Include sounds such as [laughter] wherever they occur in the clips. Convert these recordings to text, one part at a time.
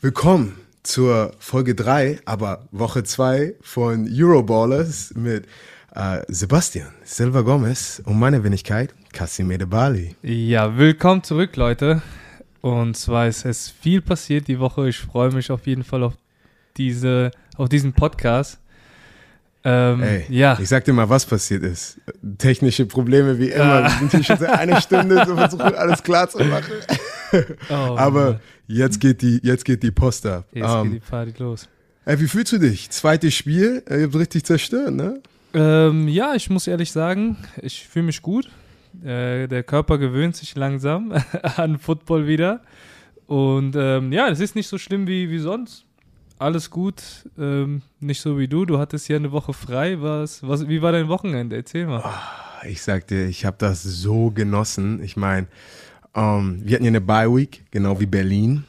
Willkommen zur Folge 3, aber Woche 2 von Euroballers mit äh, Sebastian Silva Gomez und meiner Wenigkeit Casimir Bali. Ja, willkommen zurück, Leute. Und zwar ist es viel passiert die Woche. Ich freue mich auf jeden Fall auf, diese, auf diesen Podcast. Ähm, Ey, ja. Ich sag dir mal, was passiert ist. Technische Probleme wie immer. Wir sind hier schon seit einer Stunde so [laughs] versuchen, alles klar zu machen. [laughs] Oh, Aber jetzt geht die, jetzt geht die Post ab. Jetzt um, geht ähm, die Party los. Ey, wie fühlst du dich? Zweites Spiel, ihr habt richtig zerstört, ne? Ähm, ja, ich muss ehrlich sagen, ich fühle mich gut. Äh, der Körper gewöhnt sich langsam [laughs] an Football wieder. Und ähm, ja, es ist nicht so schlimm wie, wie sonst alles gut, ähm, nicht so wie du. Du hattest ja eine Woche frei. Was, was, wie war dein Wochenende? Erzähl mal. Oh, ich sag dir, ich habe das so genossen. Ich meine, ähm, wir hatten ja eine Bye Week, genau wie Berlin.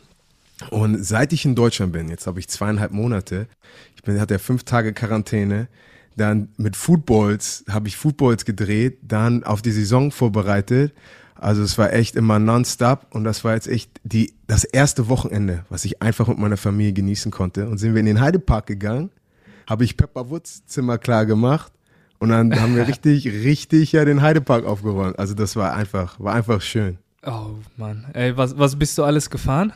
Und seit ich in Deutschland bin, jetzt habe ich zweieinhalb Monate, ich bin, hatte ja fünf Tage Quarantäne, dann mit Footballs, habe ich Footballs gedreht, dann auf die Saison vorbereitet also es war echt immer nonstop und das war jetzt echt die, das erste Wochenende, was ich einfach mit meiner Familie genießen konnte. Und sind wir in den Heidepark gegangen, habe ich Pepper Woods Zimmer klar gemacht und dann haben wir [laughs] richtig, richtig ja den Heidepark aufgeräumt. Also das war einfach, war einfach schön. Oh Mann, ey, was, was bist du alles gefahren?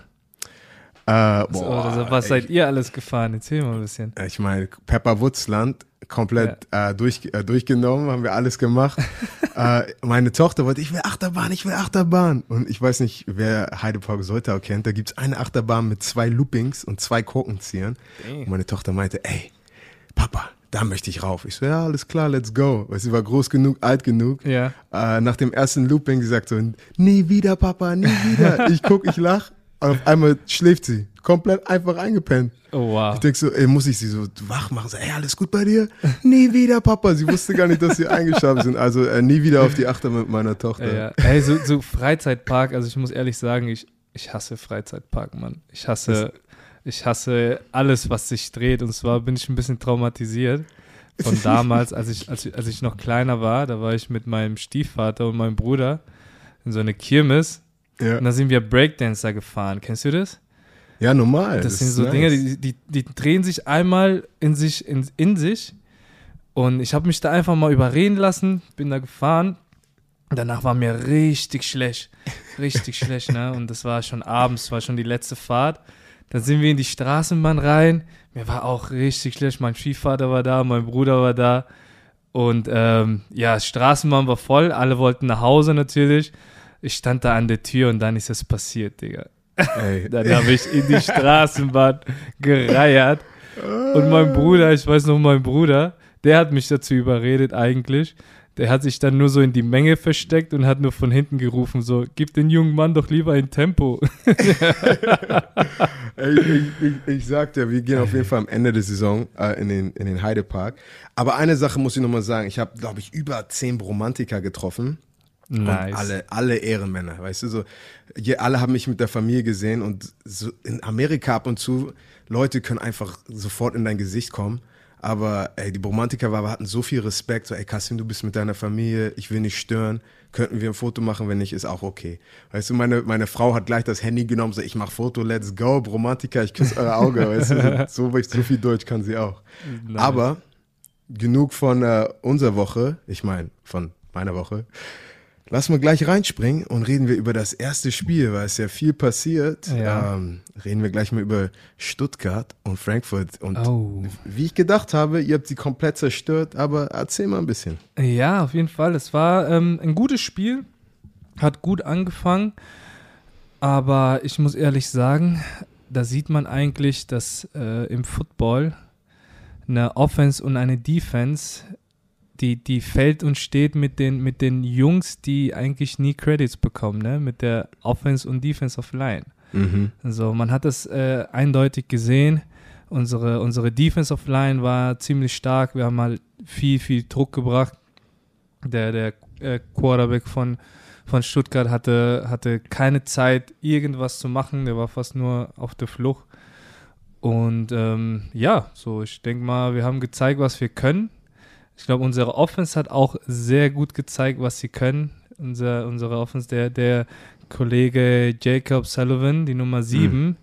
Äh, boah, also, was seid ihr alles gefahren? Erzähl mal ein bisschen. Ich meine, Pepper Woods Land komplett ja. äh, durch, äh, durchgenommen, haben wir alles gemacht. [laughs] äh, meine Tochter wollte, ich will Achterbahn, ich will Achterbahn. Und ich weiß nicht, wer Heidepark Soltau kennt, da gibt es eine Achterbahn mit zwei Loopings und zwei Korkenziehern. Und meine Tochter meinte, ey, Papa, da möchte ich rauf. Ich so, ja, alles klar, let's go. Weil sie war groß genug, alt genug. Ja. Äh, nach dem ersten Looping, sie sagt so, nie wieder, Papa, nie wieder. [laughs] ich guck, ich lach. Und auf einmal schläft sie. Komplett einfach eingepennt. Oh, wow. Ich denke so, ey, muss ich sie so wach machen? So, ey, alles gut bei dir? nie wieder, Papa. Sie wusste gar nicht, dass sie eingeschlafen sind. Also äh, nie wieder auf die Achter mit meiner Tochter. Ja, Ey, so, so Freizeitpark, also ich muss ehrlich sagen, ich, ich hasse Freizeitpark, Mann. Ich hasse, ich hasse alles, was sich dreht. Und zwar bin ich ein bisschen traumatisiert von damals, als ich, als, ich, als ich noch kleiner war. Da war ich mit meinem Stiefvater und meinem Bruder in so eine Kirmes. Ja. Und da sind wir Breakdancer gefahren. Kennst du das? Ja, normal. Das, das sind so nice. Dinge, die, die, die drehen sich einmal in sich, in, in sich. Und ich habe mich da einfach mal überreden lassen, bin da gefahren. Danach war mir richtig schlecht. Richtig schlecht, ne? Und das war schon abends, war schon die letzte Fahrt. Dann sind wir in die Straßenbahn rein. Mir war auch richtig schlecht. Mein Stiefvater war da, mein Bruder war da. Und ähm, ja, Straßenbahn war voll. Alle wollten nach Hause natürlich. Ich stand da an der Tür und dann ist es passiert, Digga. Ey. [laughs] Dann habe ich in die Straßenbahn gereiert. Und mein Bruder, ich weiß noch, mein Bruder, der hat mich dazu überredet eigentlich. Der hat sich dann nur so in die Menge versteckt und hat nur von hinten gerufen, so, gib den jungen Mann doch lieber ein Tempo. [laughs] Ey, ich, ich, ich sag dir, wir gehen auf jeden Fall am Ende der Saison äh, in, den, in den Heidepark. Aber eine Sache muss ich nochmal sagen, ich habe, glaube ich, über zehn Romantiker getroffen. Nice. Und alle, alle Ehrenmänner, weißt du, so, je, alle haben mich mit der Familie gesehen und so in Amerika ab und zu, Leute können einfach sofort in dein Gesicht kommen. Aber ey, die Romantiker war, hatten so viel Respekt, so, ey, Kassim, du bist mit deiner Familie, ich will nicht stören, könnten wir ein Foto machen, wenn nicht, ist auch okay. Weißt du, meine, meine Frau hat gleich das Handy genommen, so, ich mach Foto, let's go, Romantiker, ich küsse eure Augen, [laughs] weißt du, so, so, so viel Deutsch kann sie auch. Nice. Aber genug von äh, unserer Woche, ich meine, von meiner Woche. Lass mal gleich reinspringen und reden wir über das erste Spiel, weil es ja viel passiert. Ja. Ähm, reden wir gleich mal über Stuttgart und Frankfurt. Und oh. wie ich gedacht habe, ihr habt sie komplett zerstört, aber erzähl mal ein bisschen. Ja, auf jeden Fall. Es war ähm, ein gutes Spiel, hat gut angefangen, aber ich muss ehrlich sagen, da sieht man eigentlich, dass äh, im Football eine Offense und eine Defense die, die fällt und steht mit den, mit den Jungs, die eigentlich nie Credits bekommen, ne? mit der Offense und Defensive Line. Mhm. Also man hat das äh, eindeutig gesehen. Unsere, unsere Defensive Line war ziemlich stark. Wir haben halt viel, viel Druck gebracht. Der, der äh, Quarterback von, von Stuttgart hatte, hatte keine Zeit, irgendwas zu machen. Der war fast nur auf der Flucht. Und ähm, ja, so ich denke mal, wir haben gezeigt, was wir können. Ich glaube, unsere Offense hat auch sehr gut gezeigt, was sie können. Unser, unsere Offense, der, der Kollege Jacob Sullivan, die Nummer 7, mhm.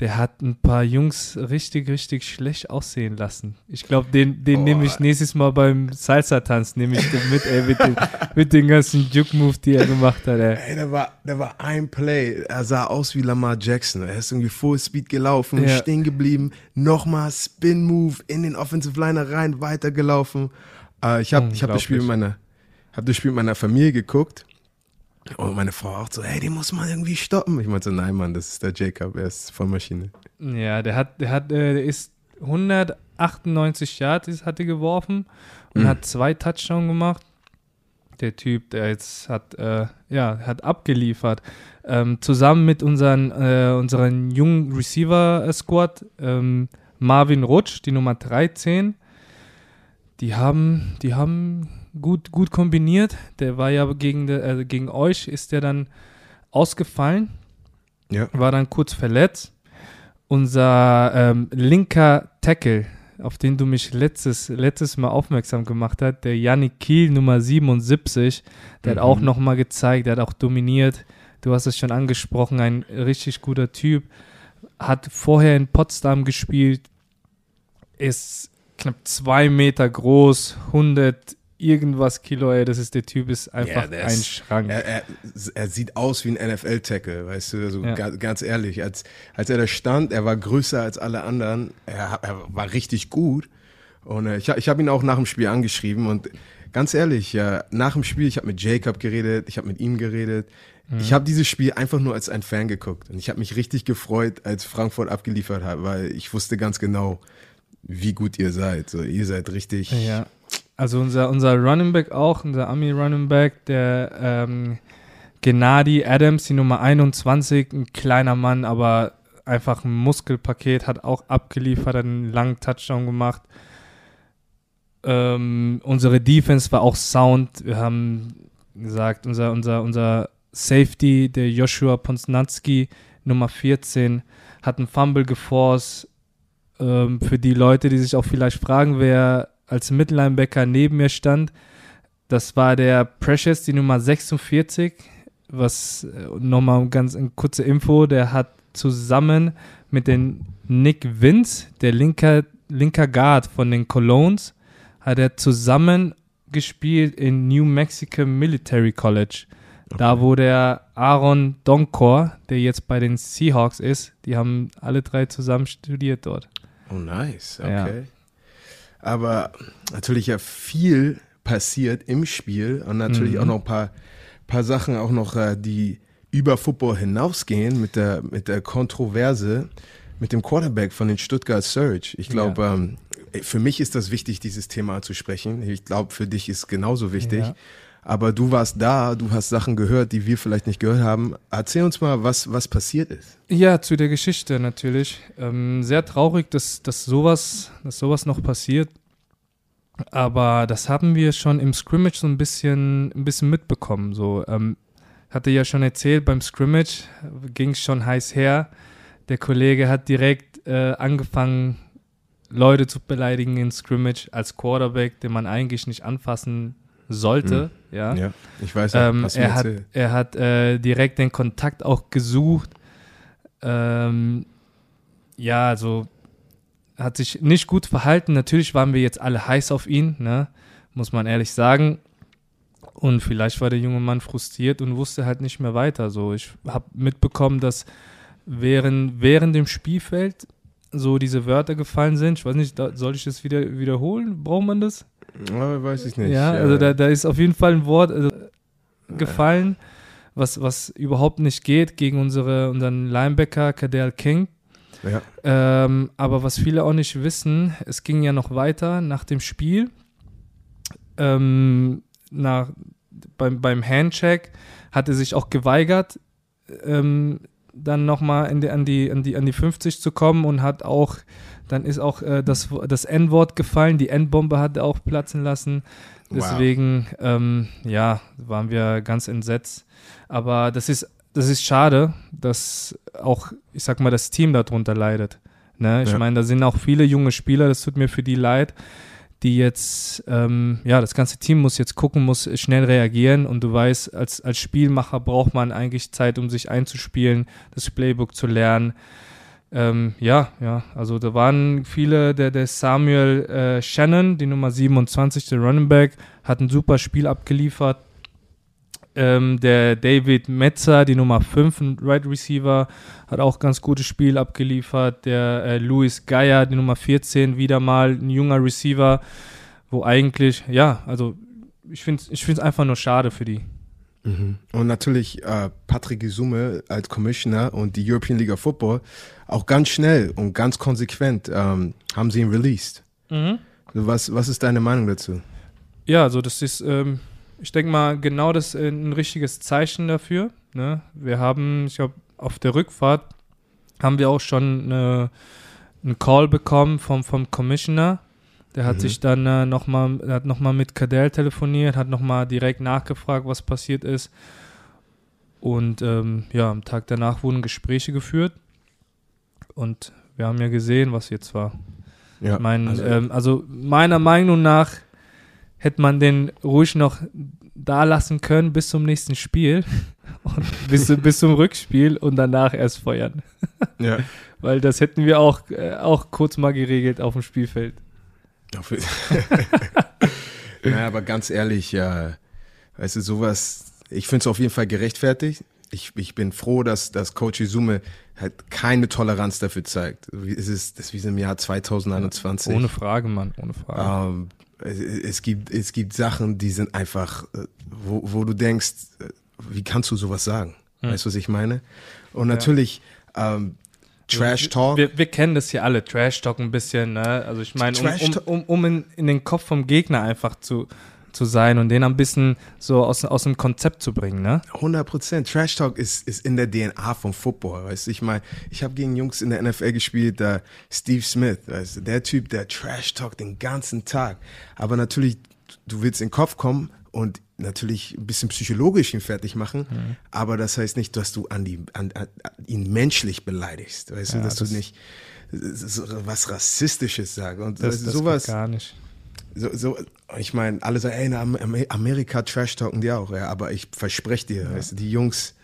Der hat ein paar Jungs richtig, richtig schlecht aussehen lassen. Ich glaube, den, den oh. nehme ich nächstes Mal beim Salsa-Tanz, nehme ich den mit, ey, mit den, mit den ganzen Juke-Move, die er gemacht hat, ey. Ey, da war, da war ein Play, er sah aus wie Lamar Jackson. Er ist irgendwie Full Speed gelaufen, ja. stehen geblieben, nochmal Spin-Move in den Offensive Liner rein, weitergelaufen. Äh, ich habe hab das Spiel mit meiner, hab das Spiel mit meiner Familie geguckt und meine Frau auch so, hey, den muss man irgendwie stoppen. Ich meinte so, nein, Mann, das ist der Jacob, er ist voll Maschine. Ja, der hat, der hat, äh, der ist 198 Yards hat er geworfen und mhm. hat zwei Touchdowns gemacht. Der Typ, der jetzt hat, äh, ja, hat abgeliefert. Ähm, zusammen mit unseren, äh, unseren jungen Receiver-Squad, ähm, Marvin Rutsch, die Nummer 13, die haben, die haben gut, gut kombiniert. Der war ja gegen, de, äh, gegen euch, ist der dann ausgefallen. Ja. War dann kurz verletzt. Unser ähm, linker Tackle, auf den du mich letztes, letztes Mal aufmerksam gemacht hast, der Yannick Kiel, Nummer 77, der mhm. hat auch nochmal gezeigt, der hat auch dominiert. Du hast es schon angesprochen, ein richtig guter Typ. Hat vorher in Potsdam gespielt, ist knapp zwei Meter groß, 100 irgendwas Kilo, ey, das ist der Typ, ist einfach ja, ein Schrank. Er, er, er, sieht aus wie ein NFL-Tackle, weißt du, also ja. ganz, ganz, ehrlich, als, als er da stand, er war größer als alle anderen, er, er war richtig gut und äh, ich, ich habe ihn auch nach dem Spiel angeschrieben und ganz ehrlich, ja, nach dem Spiel, ich habe mit Jacob geredet, ich habe mit ihm geredet, mhm. ich habe dieses Spiel einfach nur als ein Fan geguckt und ich habe mich richtig gefreut, als Frankfurt abgeliefert hat, weil ich wusste ganz genau, wie gut ihr seid, so, ihr seid richtig... Ja also unser, unser Running Back auch, unser Army Running Back, der ähm, Gennady Adams, die Nummer 21, ein kleiner Mann, aber einfach ein Muskelpaket, hat auch abgeliefert, hat einen langen Touchdown gemacht. Ähm, unsere Defense war auch sound. Wir haben gesagt, unser, unser, unser Safety, der Joshua Ponsnatski, Nummer 14, hat einen Fumble geforst. Ähm, für die Leute, die sich auch vielleicht fragen, wer als Mittellinebacker neben mir stand. Das war der Precious, die Nummer 46. Was äh, nochmal ganz eine kurze Info, der hat zusammen mit den Nick Vince, der linker, linker Guard von den Colognes, hat er zusammen gespielt in New Mexico Military College. Okay. Da wo der Aaron Donkor, der jetzt bei den Seahawks ist, die haben alle drei zusammen studiert dort. Oh, nice. Okay. Ja. Aber natürlich ja viel passiert im Spiel und natürlich mhm. auch noch ein paar, paar Sachen auch noch, äh, die über Football hinausgehen mit der, mit der Kontroverse mit dem Quarterback von den Stuttgart Surge. Ich glaube, ja. ähm, für mich ist das wichtig, dieses Thema zu sprechen. Ich glaube, für dich ist genauso wichtig. Ja. Aber du warst da, du hast Sachen gehört, die wir vielleicht nicht gehört haben. Erzähl uns mal, was, was passiert ist. Ja, zu der Geschichte natürlich. Ähm, sehr traurig, dass, dass, sowas, dass sowas noch passiert. Aber das haben wir schon im Scrimmage so ein bisschen, ein bisschen mitbekommen. So, ähm, hatte ja schon erzählt, beim Scrimmage ging es schon heiß her. Der Kollege hat direkt äh, angefangen, Leute zu beleidigen in Scrimmage als Quarterback, den man eigentlich nicht anfassen sollte. Mhm. Ja? ja, ich weiß auch, ähm, er, hat, er hat äh, direkt den Kontakt auch gesucht. Ähm, ja, also hat sich nicht gut verhalten. Natürlich waren wir jetzt alle heiß auf ihn, ne? muss man ehrlich sagen. Und vielleicht war der junge Mann frustriert und wusste halt nicht mehr weiter. So, ich habe mitbekommen, dass während, während dem Spielfeld so diese Wörter gefallen sind. Ich weiß nicht, da, soll ich das wieder wiederholen? Braucht man das? Ja, weiß ich nicht. Ja, also da, da ist auf jeden Fall ein Wort also, gefallen, was, was überhaupt nicht geht gegen unsere, unseren Linebacker Kadel King. Ja. Ähm, aber was viele auch nicht wissen, es ging ja noch weiter nach dem Spiel. Ähm, nach, beim, beim Handcheck hat er sich auch geweigert, ähm, dann nochmal an, die, an, die, an die 50 zu kommen und hat auch, dann ist auch äh, das, das N-Wort gefallen, die N-Bombe hat er auch platzen lassen. Deswegen, wow. ähm, ja, waren wir ganz entsetzt. Aber das ist das ist schade, dass auch, ich sag mal, das Team darunter leidet. Ne? Ich ja. meine, da sind auch viele junge Spieler, das tut mir für die leid, die jetzt, ähm, ja, das ganze Team muss jetzt gucken, muss schnell reagieren und du weißt, als, als Spielmacher braucht man eigentlich Zeit, um sich einzuspielen, das Playbook zu lernen. Ähm, ja, ja, also da waren viele, der, der Samuel äh, Shannon, die Nummer 27, der Running Back, hat ein super Spiel abgeliefert. Ähm, der David Metzer, die Nummer 5, ein Right Receiver, hat auch ganz gutes Spiel abgeliefert. Der äh, Luis Geier, die Nummer 14, wieder mal ein junger Receiver, wo eigentlich, ja, also ich finde es ich einfach nur schade für die. Und natürlich äh, Patrick Isume als Commissioner und die European League of Football auch ganz schnell und ganz konsequent ähm, haben sie ihn released. Mhm. Was, was ist deine Meinung dazu? Ja, also das ist, ähm, ich denke mal, genau das äh, ein richtiges Zeichen dafür. Ne? Wir haben, ich glaube, auf der Rückfahrt haben wir auch schon eine, einen Call bekommen vom, vom Commissioner der hat mhm. sich dann äh, nochmal, hat nochmal mit Cadell telefoniert, hat nochmal direkt nachgefragt, was passiert ist. Und ähm, ja, am Tag danach wurden Gespräche geführt. Und wir haben ja gesehen, was jetzt war. Ja, mein, also, ähm, also meiner Meinung nach hätte man den ruhig noch da lassen können bis zum nächsten Spiel [laughs] und bis, [laughs] bis zum Rückspiel und danach erst feuern. Ja. [laughs] Weil das hätten wir auch, äh, auch kurz mal geregelt auf dem Spielfeld. [laughs] naja, aber ganz ehrlich, ja, weißt du, sowas, ich finde es auf jeden Fall gerechtfertigt. Ich, ich bin froh, dass, dass Coach Izume halt keine Toleranz dafür zeigt. Es ist, das ist wie im Jahr 2021. Ohne Frage, Mann, ohne Frage. Ähm, es, es, gibt, es gibt Sachen, die sind einfach, äh, wo, wo du denkst, äh, wie kannst du sowas sagen? Hm. Weißt du, was ich meine? Und natürlich, ja. ähm, Trash Talk. Wir, wir, kennen das hier alle, Trash Talk ein bisschen, ne? Also ich meine, um, um, um, um in, in, den Kopf vom Gegner einfach zu, zu sein und den ein bisschen so aus, aus dem Konzept zu bringen, ne? 100 Prozent. Trash Talk ist, ist in der DNA vom Football, weißt du? Ich meine, ich habe gegen Jungs in der NFL gespielt, da Steve Smith, weißt du? Der Typ, der Trash Talk den ganzen Tag. Aber natürlich, du willst in den Kopf kommen und natürlich ein bisschen psychologisch ihn fertig machen, mhm. aber das heißt nicht, dass du an die, an, an, ihn menschlich beleidigst, weißt ja, du, dass das du nicht was Rassistisches sagst und das, das sowas. gar nicht. So, so, ich meine, alle sagen, ey, in Amerika trash talken die auch, ja, aber ich verspreche dir, ja. weißt du, die Jungs,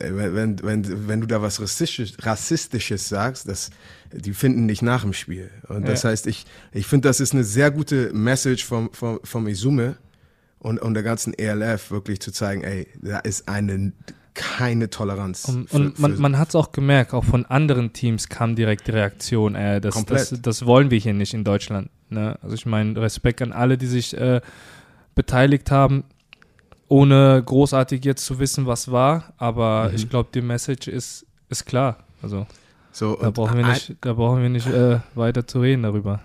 äh, wenn, wenn, wenn du da was Rassistisches, Rassistisches sagst, das, die finden dich nach dem Spiel. Und das ja. heißt, ich, ich finde, das ist eine sehr gute Message vom, vom, vom Izume, und, und der ganzen ELF wirklich zu zeigen, ey, da ist eine keine Toleranz. Und, für, und man, man hat es auch gemerkt, auch von anderen Teams kam direkt die Reaktion, äh, das, das, das, wollen wir hier nicht in Deutschland. Ne? Also ich meine, Respekt an alle, die sich äh, beteiligt haben, ohne großartig jetzt zu wissen, was war, aber mhm. ich glaube, die Message ist, ist klar. Also so, da, brauchen wir nicht, da brauchen wir nicht äh, weiter zu reden darüber.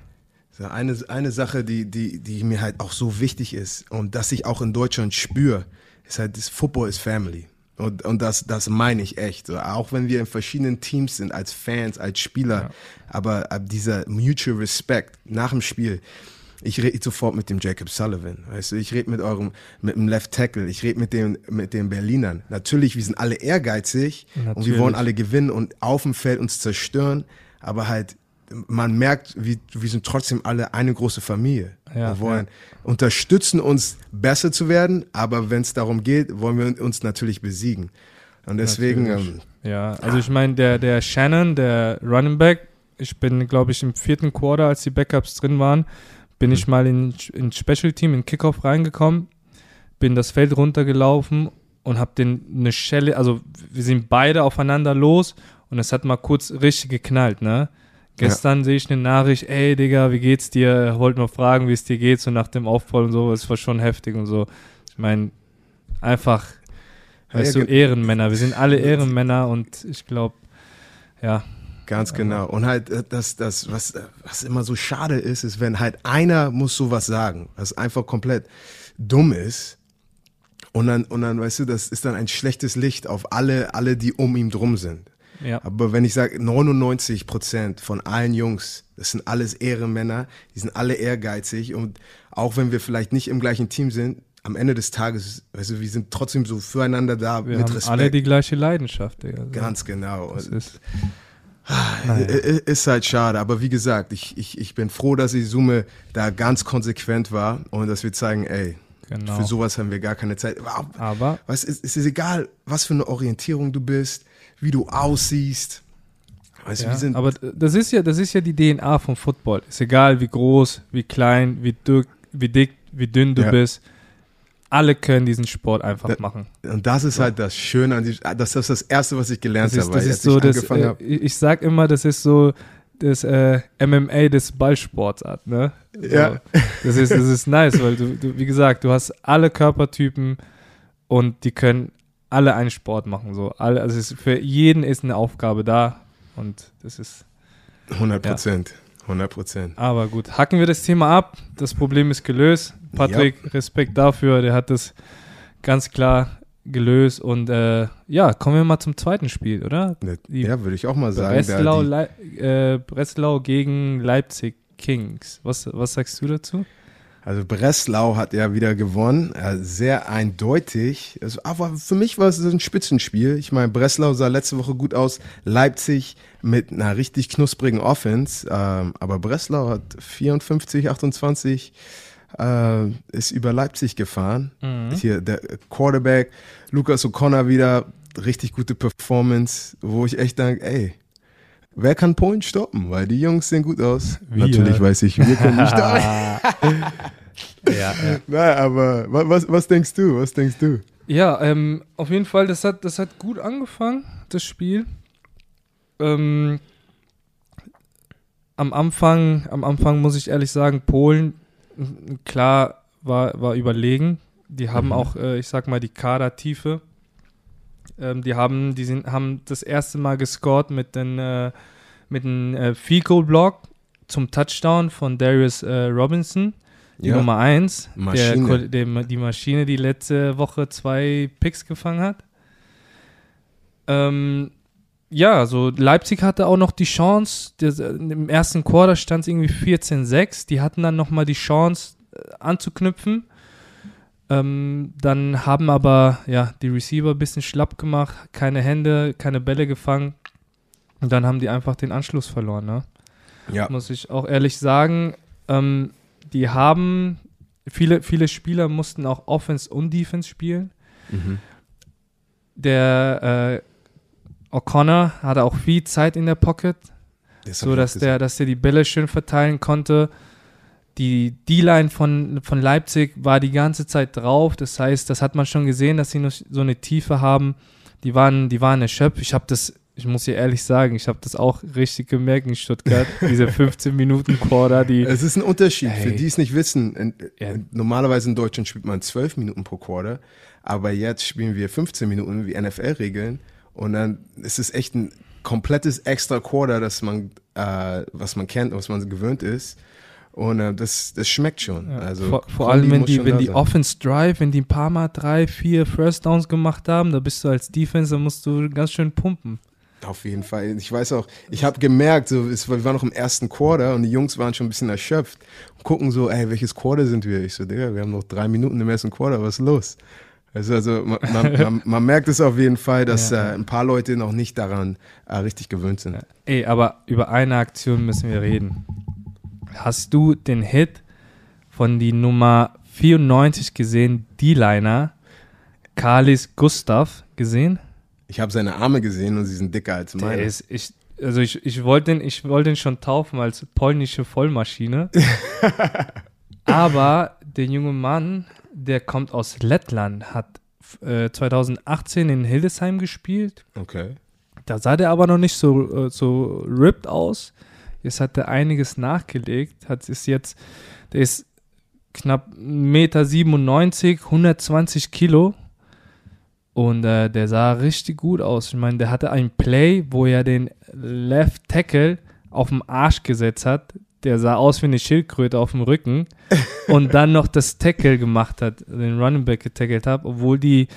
Eine, eine Sache, die, die, die mir halt auch so wichtig ist und dass ich auch in Deutschland spüre, ist halt, das Football is Family. Und, und das, das meine ich echt. So, auch wenn wir in verschiedenen Teams sind, als Fans, als Spieler, ja. aber ab dieser Mutual Respect nach dem Spiel, ich rede sofort mit dem Jacob Sullivan, weißt du, ich rede mit eurem, mit dem Left Tackle, ich rede mit dem, mit den Berlinern. Natürlich, wir sind alle ehrgeizig Natürlich. und wir wollen alle gewinnen und auf dem Feld uns zerstören, aber halt man merkt, wir, wir sind trotzdem alle eine große Familie. Ja, wir wollen ja. unterstützen uns besser zu werden, aber wenn es darum geht, wollen wir uns natürlich besiegen. Und deswegen. Ähm, ja, also ich meine, der, der Shannon, der Running Back, ich bin, glaube ich, im vierten Quarter, als die Backups drin waren, bin mhm. ich mal in, in Special Team, in Kickoff reingekommen, bin das Feld runtergelaufen und habe den eine Schelle, also wir sind beide aufeinander los und es hat mal kurz richtig geknallt, ne? Gestern ja. sehe ich eine Nachricht, ey Digga, wie geht's dir? Wollte mal fragen, wie es dir geht, so nach dem Aufbau und so. Es war schon heftig und so. Ich meine, einfach, weißt ja, du, Ehrenmänner. Wir sind alle Ehrenmänner und ich glaube, ja. Ganz genau. Und halt, äh, das, das, was, was immer so schade ist, ist, wenn halt einer muss sowas sagen, was einfach komplett dumm ist. Und dann, und dann, weißt du, das ist dann ein schlechtes Licht auf alle, alle, die um ihn drum sind. Ja. Aber wenn ich sage, 99 Prozent von allen Jungs, das sind alles Ehrenmänner, die sind alle ehrgeizig und auch wenn wir vielleicht nicht im gleichen Team sind, am Ende des Tages, weißt du, wir sind trotzdem so füreinander da wir mit haben Respekt. alle die gleiche Leidenschaft. Digga. Ganz genau. Das ist, naja. ist halt schade, aber wie gesagt, ich, ich, ich bin froh, dass die Summe da ganz konsequent war und dass wir zeigen, ey, genau. für sowas haben wir gar keine Zeit. Aber weißt, es, es ist egal, was für eine Orientierung du bist, wie du aussiehst. Weißt ja, du, aber das ist ja, das ist ja die DNA vom Football. Ist egal, wie groß, wie klein, wie dick, wie dick, wie dünn du ja. bist. Alle können diesen Sport einfach da, machen. Und das ist so. halt das Schöne an die, das ist das erste, was ich gelernt das ist, habe. Das ist so, das, äh, ich sag immer, das ist so das äh, MMA des Ballsports ne? So, ja. [laughs] Das ist, das ist nice, weil du, du, wie gesagt, du hast alle Körpertypen und die können alle einen Sport machen. So. Alle, also ist, für jeden ist eine Aufgabe da und das ist. 100 Prozent. Ja. 100 Prozent. Aber gut, hacken wir das Thema ab. Das Problem ist gelöst. Patrick, ja. Respekt dafür. Der hat das ganz klar gelöst. Und äh, ja, kommen wir mal zum zweiten Spiel, oder? Die ja, würde ich auch mal sagen. Breslau, äh, Breslau gegen Leipzig Kings. Was, was sagst du dazu? Also Breslau hat ja wieder gewonnen, sehr eindeutig. Also, aber für mich war es ein Spitzenspiel. Ich meine, Breslau sah letzte Woche gut aus, Leipzig mit einer richtig knusprigen Offense, ähm, aber Breslau hat 54, 28 äh, ist über Leipzig gefahren. Mhm. Hier der Quarterback, Lukas O'Connor wieder, richtig gute Performance, wo ich echt denke, ey, wer kann Polen stoppen? Weil die Jungs sehen gut aus. Wir. Natürlich weiß ich, wir können nicht [laughs] stoppen. ja, ja. [laughs] Nein, aber was, was denkst du? Was denkst du? Ja, ähm, auf jeden Fall, das hat, das hat gut angefangen, das Spiel. Ähm, am Anfang, am Anfang muss ich ehrlich sagen, Polen, klar, war, war überlegen. Die haben mhm. auch, äh, ich sag mal, die Kadertiefe. Ähm, die haben, die sind, haben das erste Mal gescored mit den, äh, mit einem äh, Field Block zum Touchdown von Darius äh, Robinson, die ja. Nummer 1, der, der, die Maschine, die letzte Woche zwei Picks gefangen hat. Ähm, ja, so Leipzig hatte auch noch die Chance, das, im ersten Quarter stand es irgendwie 14-6, die hatten dann nochmal die Chance äh, anzuknüpfen. Ähm, dann haben aber ja, die Receiver ein bisschen schlapp gemacht, keine Hände, keine Bälle gefangen. Und dann haben die einfach den Anschluss verloren. Ne? Ja. Muss ich auch ehrlich sagen. Ähm, die haben, viele, viele Spieler mussten auch Offense und Defense spielen. Mhm. Der äh, O'Connor hatte auch viel Zeit in der Pocket, das so dass der, dass der die Bälle schön verteilen konnte. Die D-Line von, von Leipzig war die ganze Zeit drauf. Das heißt, das hat man schon gesehen, dass sie noch so eine Tiefe haben. Die waren, die waren erschöpft. Ich habe das, ich muss dir ehrlich sagen, ich habe das auch richtig gemerkt in Stuttgart. [laughs] diese 15 Minuten Quarter, die. Es ist ein Unterschied. Hey. Für die es nicht wissen, in, ja. normalerweise in Deutschland spielt man 12 Minuten pro Quarter, aber jetzt spielen wir 15 Minuten wie NFL-Regeln. Und dann ist es echt ein komplettes extra Quarter, das man, äh, was man kennt, was man gewöhnt ist. Und äh, das, das schmeckt schon. Ja, also vor, vor allem, wenn die, wenn die Offense Drive, wenn die ein paar Mal drei, vier First Downs gemacht haben, da bist du als Defense, da musst du ganz schön pumpen. Auf jeden Fall. Ich weiß auch, ich habe gemerkt, so, es, wir waren noch im ersten Quarter und die Jungs waren schon ein bisschen erschöpft und gucken so, ey, welches Quarter sind wir? Ich so, Digga, wir haben noch drei Minuten im ersten Quarter, was ist los? Also, also man, [laughs] man, man, merkt es auf jeden Fall, dass ja. äh, ein paar Leute noch nicht daran äh, richtig gewöhnt sind. Ey, aber über eine Aktion müssen wir reden. Hast du den Hit von die Nummer 94 gesehen, D-Liner, Kalis Gustav, gesehen? Ich habe seine Arme gesehen und sie sind dicker als meine. Der ist, ich, also ich, ich wollte den, wollt den schon taufen als polnische Vollmaschine. [laughs] aber der junge Mann der kommt aus Lettland, hat äh, 2018 in Hildesheim gespielt. Okay. Da sah der aber noch nicht so, äh, so ripped aus. Jetzt hat er einiges nachgelegt. Hat ist jetzt, der ist knapp 1,97 Meter, 120 Kilo. Und äh, der sah richtig gut aus. Ich meine, der hatte ein Play, wo er den Left Tackle auf den Arsch gesetzt hat der sah aus wie eine Schildkröte auf dem Rücken [laughs] und dann noch das Tackle gemacht hat, den Running Back getackelt hat, obwohl die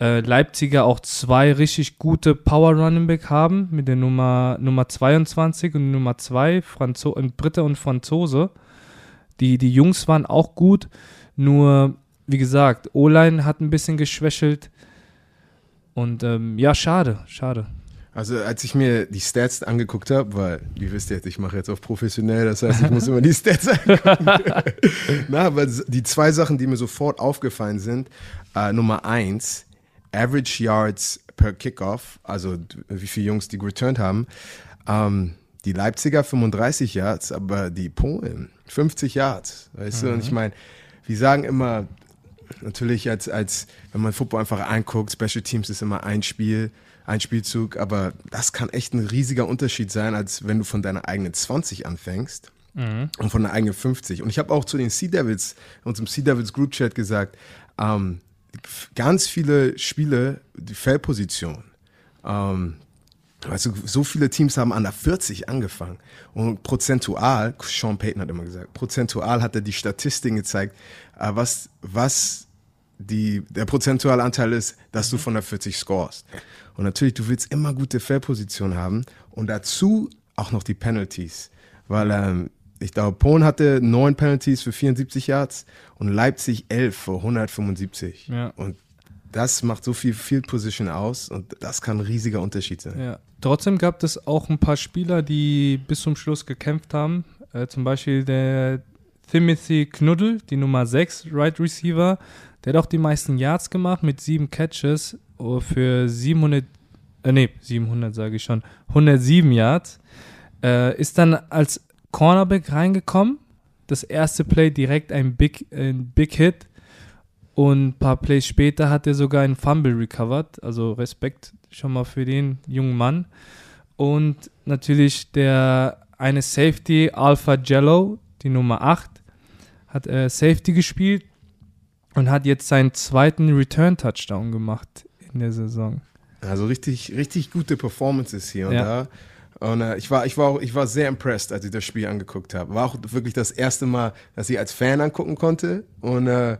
äh, Leipziger auch zwei richtig gute Power Running Back haben mit der Nummer, Nummer 22 und Nummer 2, Franzo ein Brite und Franzose. Die, die Jungs waren auch gut, nur wie gesagt, O-Line hat ein bisschen geschwächelt und ähm, ja, schade, schade. Also als ich mir die Stats angeguckt habe, weil, wie wisst ihr, ich mache jetzt auf professionell, das heißt, ich muss immer die Stats angucken. [laughs] Na, aber die zwei Sachen, die mir sofort aufgefallen sind, äh, Nummer eins, Average Yards per Kickoff, also wie viele Jungs die returned haben, Ähm, die Leipziger 35 Yards, aber die Polen 50 Yards. Weißt mhm. du? Und ich mhm. meine, wir sagen immer, natürlich als, als, wenn man Football einfach anguckt, Special Teams ist immer ein Spiel, ein Spielzug, aber das kann echt ein riesiger Unterschied sein, als wenn du von deiner eigenen 20 anfängst. Mhm. Und von der eigenen 50. Und ich habe auch zu den Sea Devils, unserem Sea Devils Group Chat gesagt, ähm, ganz viele Spiele, die Feldposition, ähm, du, so viele Teams haben an der 40 angefangen. Und prozentual, Sean Payton hat immer gesagt, prozentual hat er die Statistiken gezeigt, äh, was, was die, der prozentuale Anteil ist, dass du von der 40 scorest. Und natürlich, du willst immer gute Feldposition haben und dazu auch noch die Penalties. Weil ähm, ich glaube, Polen hatte neun Penalties für 74 Yards und Leipzig elf für 175. Ja. Und das macht so viel Field Position aus und das kann ein riesiger Unterschied sein. Ja. Trotzdem gab es auch ein paar Spieler, die bis zum Schluss gekämpft haben. Äh, zum Beispiel der Timothy Knuddel, die Nummer 6 Right Receiver. Der hat auch die meisten Yards gemacht mit sieben Catches oh, für 700, äh, nee, 700 sage ich schon, 107 Yards. Äh, ist dann als Cornerback reingekommen. Das erste Play direkt ein Big, ein Big Hit. Und ein paar Plays später hat er sogar einen Fumble recovered. Also Respekt schon mal für den jungen Mann. Und natürlich der eine Safety, Alpha Jello, die Nummer 8, hat äh, Safety gespielt und hat jetzt seinen zweiten Return-Touchdown gemacht in der Saison. Also richtig, richtig gute Performances hier und ja. da. Und äh, ich, war, ich, war auch, ich war sehr impressed, als ich das Spiel angeguckt habe. War auch wirklich das erste Mal, dass ich als Fan angucken konnte. Und äh,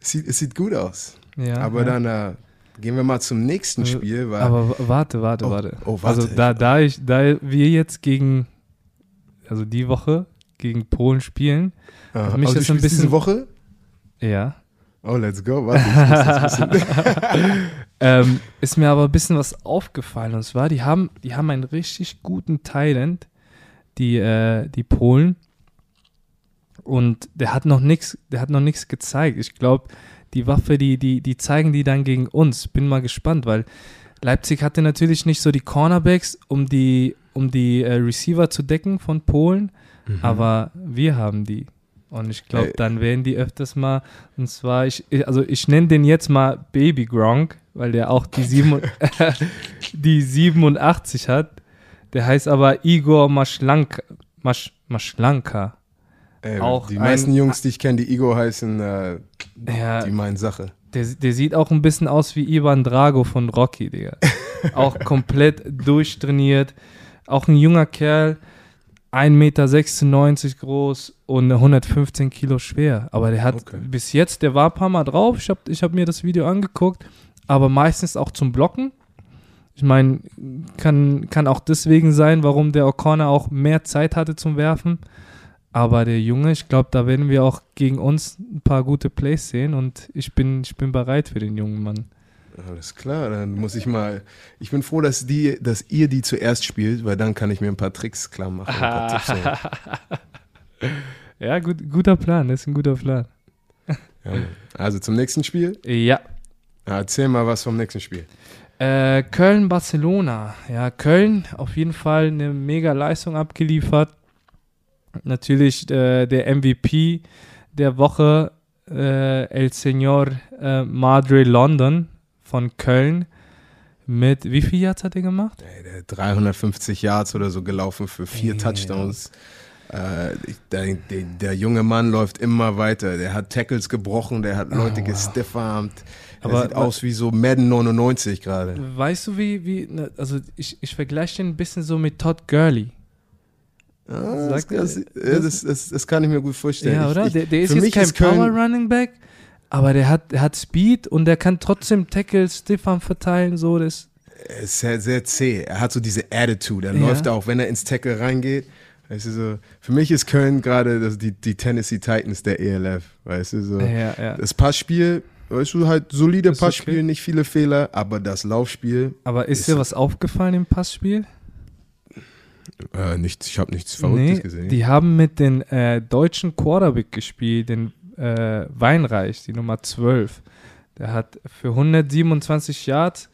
es, sieht, es sieht gut aus. Ja, Aber ja. dann äh, Gehen wir mal zum nächsten äh, Spiel. Weil Aber warte, warte, oh, warte. Oh, warte. Also da, da, ich, da wir jetzt gegen, also die Woche gegen Polen spielen, uh, mich oh, das ein bisschen. Diese Woche? Ja. Oh, let's go. Warte, [laughs] ähm, ist mir aber ein bisschen was aufgefallen. Und zwar, die haben, die haben einen richtig guten Talent, die, äh, die Polen. Und der hat noch nichts, der hat noch nichts gezeigt. Ich glaube, die Waffe, die, die, die zeigen die dann gegen uns. Bin mal gespannt, weil Leipzig hatte natürlich nicht so die Cornerbacks, um die, um die äh, Receiver zu decken von Polen, mhm. aber wir haben die. Und ich glaube, dann werden die öfters mal, und zwar, ich, also ich nenne den jetzt mal Baby Gronk, weil der auch die, sieben, [laughs] die 87 hat. Der heißt aber Igor Maschlanka. Masch, Maschlanka. Ey, auch die meisten ein, Jungs, die ich kenne, die Igor heißen, äh, ja, die meinen Sache. Der, der sieht auch ein bisschen aus wie Ivan Drago von Rocky, Digga. [laughs] auch komplett durchtrainiert. Auch ein junger Kerl, 1,96 Meter groß und 115 Kilo schwer. Aber der hat okay. bis jetzt, der war ein paar Mal drauf. Ich habe ich hab mir das Video angeguckt, aber meistens auch zum Blocken. Ich meine, kann, kann auch deswegen sein, warum der O'Connor auch mehr Zeit hatte zum Werfen. Aber der Junge, ich glaube, da werden wir auch gegen uns ein paar gute Plays sehen und ich bin, ich bin bereit für den jungen Mann. Alles klar, dann muss ich mal. Ich bin froh, dass, die, dass ihr die zuerst spielt, weil dann kann ich mir ein paar Tricks klar machen. [laughs] ja, gut, guter Plan, das ist ein guter Plan. Ja, also zum nächsten Spiel? Ja. Erzähl mal was vom nächsten Spiel. Äh, Köln-Barcelona. Ja, Köln auf jeden Fall eine mega Leistung abgeliefert natürlich äh, der MVP der Woche, äh, El Señor äh, Madre London von Köln. Mit wie viel Yards hat er gemacht? Der, 350 Yards oder so gelaufen für vier yeah. Touchdowns. Äh, der, der, der, junge Mann läuft immer weiter. Der hat Tackles gebrochen, der hat Leute oh, gestiffarmt. Er sieht aus wie so Madden 99 gerade. Weißt du, wie, wie, also ich, ich vergleiche den ein bisschen so mit Todd Gurley. Ah, das, das, das, das, das, kann ich mir gut vorstellen. Ja, oder? Ich, der, der ist jetzt kein Power Running Back, aber der hat, der hat Speed und der kann trotzdem Tackles, Stiffarm verteilen, so das. Er ist sehr, sehr zäh. Er hat so diese Attitude. Er ja. läuft auch, wenn er ins Tackle reingeht. Weißt du, so, für mich ist Köln gerade die, die Tennessee Titans der ELF. Weißt du, so. Ja, ja. Das Passspiel, weißt du, halt solide Passspiel, okay. nicht viele Fehler, aber das Laufspiel. Aber ist, ist dir was aufgefallen im Passspiel? Äh, nichts, ich habe nichts Verrücktes nee, gesehen. Die haben mit den äh, deutschen Quarterback gespielt, den äh, Weinreich, die Nummer 12. Der hat für 127 Yards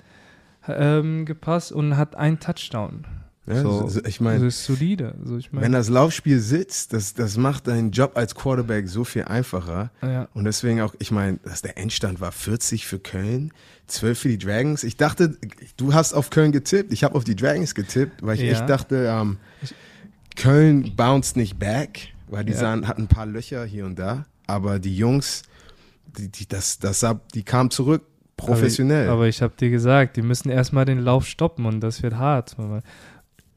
ähm, gepasst und hat einen Touchdown Ja, so, so, ich meine, das ist solide. Ich mein, wenn das Laufspiel sitzt, das, das macht deinen Job als Quarterback so viel einfacher. ja. Und deswegen auch, ich meine, dass der Endstand war 40 für Köln, 12 für die Dragons. Ich dachte, du hast auf Köln getippt, ich habe auf die Dragons getippt, weil ich Ja. echt dachte, ähm, Köln bounced nicht back, weil die sahen, hatten ein paar Löcher hier und da. Aber die Jungs, die, die, das, das, die kamen zurück professionell. Aber, aber ich habe dir gesagt, die müssen erstmal den Lauf stoppen und das wird hart.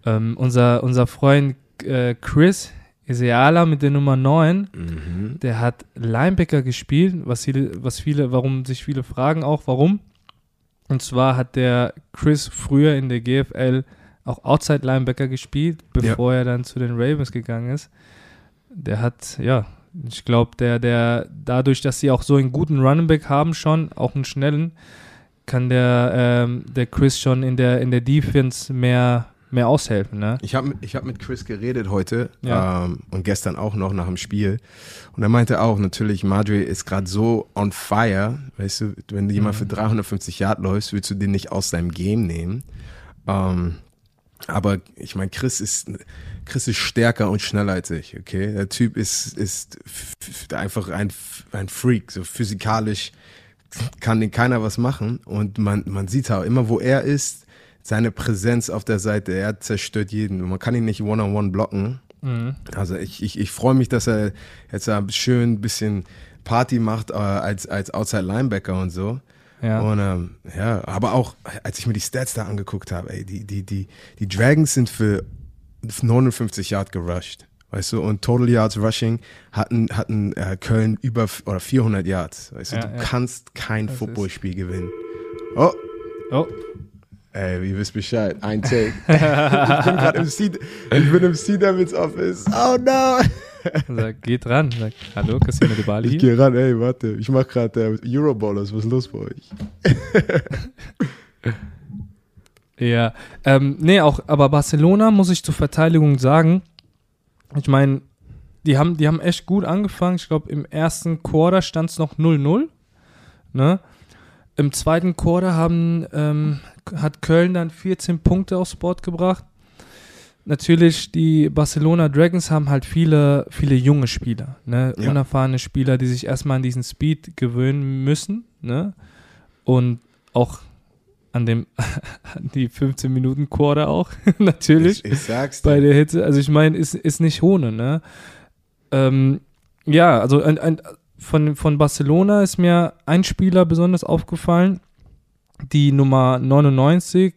Ähm, unser, unser Freund äh, Chris Iseala mit der Nummer 9, mhm. der hat Linebacker gespielt, was viele, was viele, warum sich viele fragen auch, warum. Und zwar hat der Chris früher in der GFL auch Outside Linebacker gespielt, bevor er dann zu den Ravens gegangen ist. Der hat, ja, ich glaube, der, der, dadurch, dass sie auch so einen guten Running Back haben schon, auch einen schnellen, kann der, ähm, der Chris schon in der, in der Defense mehr, mehr aushelfen, ne? Ich habe ich hab mit Chris geredet heute Ja. ähm, und gestern auch noch nach dem Spiel. Und er meinte auch, natürlich, Madre ist gerade so on fire. Weißt du, wenn du jemand Mhm. für 350 Yard läufst, willst du den nicht aus seinem Game nehmen. Ähm, aber ich meine, Chris ist, Chris ist stärker und schneller als ich, okay? Der Typ ist, ist einfach ein, ein Freak, so physikalisch kann den keiner was machen. Und man, man sieht auch immer, wo er ist, seine Präsenz auf der Seite, er zerstört jeden. Man kann ihn nicht one-on-one blocken. Mhm. Also ich, ich, ich freue mich, dass er jetzt da schön ein bisschen Party macht äh, als, als Outside Linebacker und so. Ja. Und ähm, ja, aber auch, als ich mir die Stats da angeguckt habe, ey, die, die, die, die Dragons sind für 59 Yard gerusht. Weißt du, und Total Yards Rushing hatten, hatten äh, Köln über oder 400 Yards. Weißt du, Ja, du ja. kannst kein Footballspiel gewinnen. Oh, Oh, ey, ihr wisst Bescheid. Ein Take. [laughs] ich bin gerade im C, ich bin im C Devils Office. Oh no. [laughs] sag, geht ran. Sag, hallo, Christiane de Bali Ich gehe ran, ey, warte. Ich mach gerade äh, Euroballers. Was ist los bei euch? [laughs] Ja, ähm, nee, auch, aber Barcelona muss ich zur Verteidigung sagen, ich meine, die haben, die haben echt gut angefangen. Ich glaube, im ersten Quarter stand es noch 0-0. Ne? Im zweiten Quarter haben, ähm, hat Köln dann 14 Punkte aufs Board gebracht. Natürlich, die Barcelona Dragons haben halt viele, viele junge Spieler, ne? Ja. unerfahrene Spieler, die sich erstmal an diesen Speed gewöhnen müssen. Ne? Und auch an dem an [laughs] die 15 Minuten Quarter auch [laughs] natürlich Ich, ich sag's bei dir. der Hitze. Also ich meine, ist, ist nicht Hohne, ne? Ähm, ja, also ein, ein, von, von Barcelona ist mir ein Spieler besonders aufgefallen. Die Nummer 99,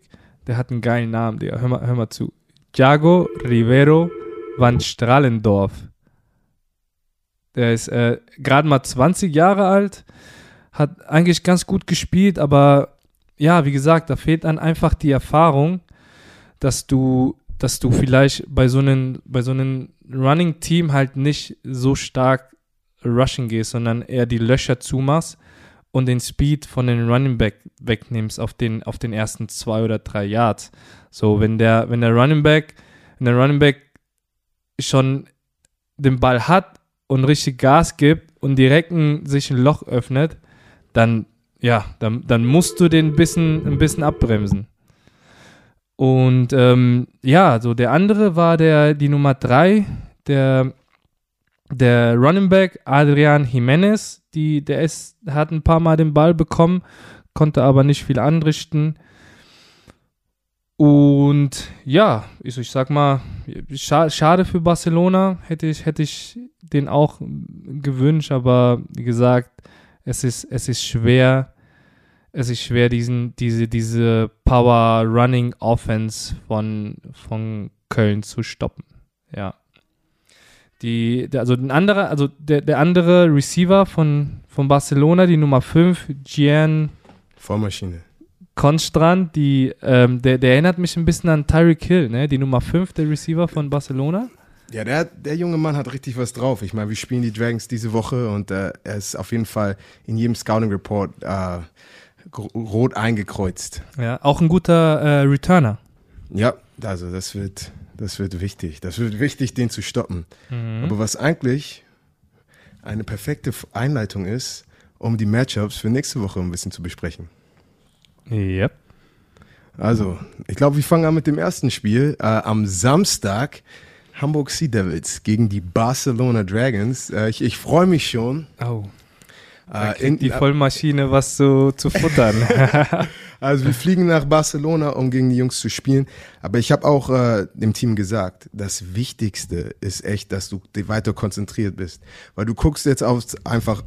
der hat einen geilen Namen, der, hör, mal, hör mal zu. Thiago Rivero van Stralendorf. Der ist äh, gerade mal 20 Jahre alt, hat eigentlich ganz gut gespielt, aber ja, wie gesagt, da fehlt dann einfach die Erfahrung, dass du, dass du vielleicht bei so einem, bei so einem Running Team halt nicht so stark rushen gehst, sondern eher die Löcher zumachst und den Speed von den Running Back wegnimmst auf den, auf den ersten zwei oder drei Yards. So, wenn der, wenn der Running Back, wenn der Running Back schon den Ball hat und richtig Gas gibt und direkt ein, sich ein Loch öffnet, dann, ja, dann, dann musst du den ein bisschen, ein bisschen abbremsen. Und ähm, ja, so der andere war der, die Nummer drei, der, der Running Back Adrian Jimenez, die, der ist, hat ein paar Mal den Ball bekommen, konnte aber nicht viel anrichten. Und ja, ich, ich sag mal, scha schade für Barcelona, hätte ich, hätte ich den auch gewünscht, aber wie gesagt, es ist, es ist schwer, es ist schwer, diesen, diese, diese Power Running Offense von, von Köln zu stoppen. Ja. Die, der, also ein anderer, also der, der andere Receiver von, von Barcelona, die Nummer 5, Gian Vormaschine. Constrand, die, ähm, der, der erinnert mich ein bisschen an Tyreek Hill, ne? Die Nummer 5, der Receiver von Barcelona. Ja, der, der junge Mann hat richtig was drauf. Ich meine, wir spielen die Dragons diese Woche und äh, er ist auf jeden Fall in jedem Scouting Report äh, rot eingekreuzt. Ja, auch ein guter äh, Returner. Ja, also das wird, das wird wichtig. Das wird wichtig, den zu stoppen. Mhm. Aber was eigentlich eine perfekte Einleitung ist, um die Matchups für nächste Woche ein bisschen zu besprechen. Yep. Also, ich glaube, wir fangen an mit dem ersten Spiel. Äh, am Samstag Hamburg Sea Devils gegen die Barcelona Dragons. Äh, ich ich freue mich schon. Oh. Äh, in, die Vollmaschine was zu, zu futtern. [laughs] also wir fliegen nach Barcelona, um gegen die Jungs zu spielen. Aber ich habe auch äh, dem Team gesagt, das Wichtigste ist echt, dass du weiter konzentriert bist. Weil du guckst jetzt aufs, einfach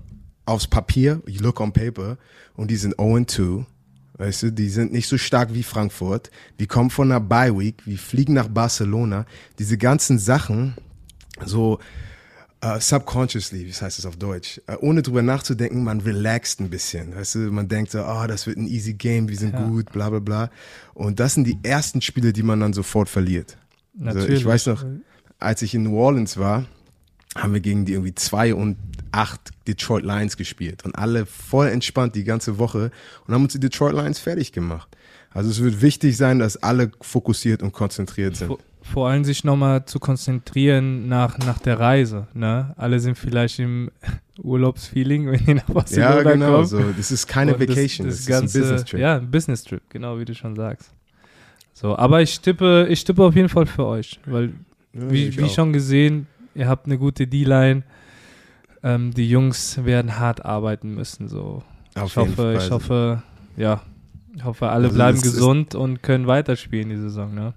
aufs Papier, you look on paper, und die sind 0-2. Weißt du, die sind nicht so stark wie Frankfurt. Wir kommen von einer Bye Week, wir fliegen nach Barcelona. Diese ganzen Sachen, so uh, subconsciously, wie heißt es auf Deutsch, uh, ohne drüber nachzudenken, man relaxt ein bisschen. Weißt du, man denkt so, oh, das wird ein easy Game, wir sind ja. gut, bla bla bla. Und das sind die ersten Spiele, die man dann sofort verliert. Natürlich. Also ich weiß noch, als ich in New Orleans war, haben wir gegen die irgendwie zwei und acht Detroit Lions gespielt und alle voll entspannt die ganze Woche und haben uns die Detroit Lions fertig gemacht. Also es wird wichtig sein, dass alle fokussiert und konzentriert sind. Vor, vor allem sich nochmal zu konzentrieren nach, nach der Reise. Ne? Alle sind vielleicht im [laughs] Urlaubsfeeling, wenn die nach Barcelona Ja, genau. Kommen. So. Das ist keine und Vacation, das, das, das ganze, ist ein Business Trip. Ja, ein Business Trip, genau wie du schon sagst. So, aber ich tippe, ich tippe auf jeden Fall für euch, weil ja, wie, wie schon gesehen, ihr habt eine gute D-Line. Ähm, die Jungs werden hart arbeiten müssen. So. Auf ich hoffe, ich hoffe, ja, ich hoffe, alle also bleiben gesund und können weiterspielen die Saison. Ne?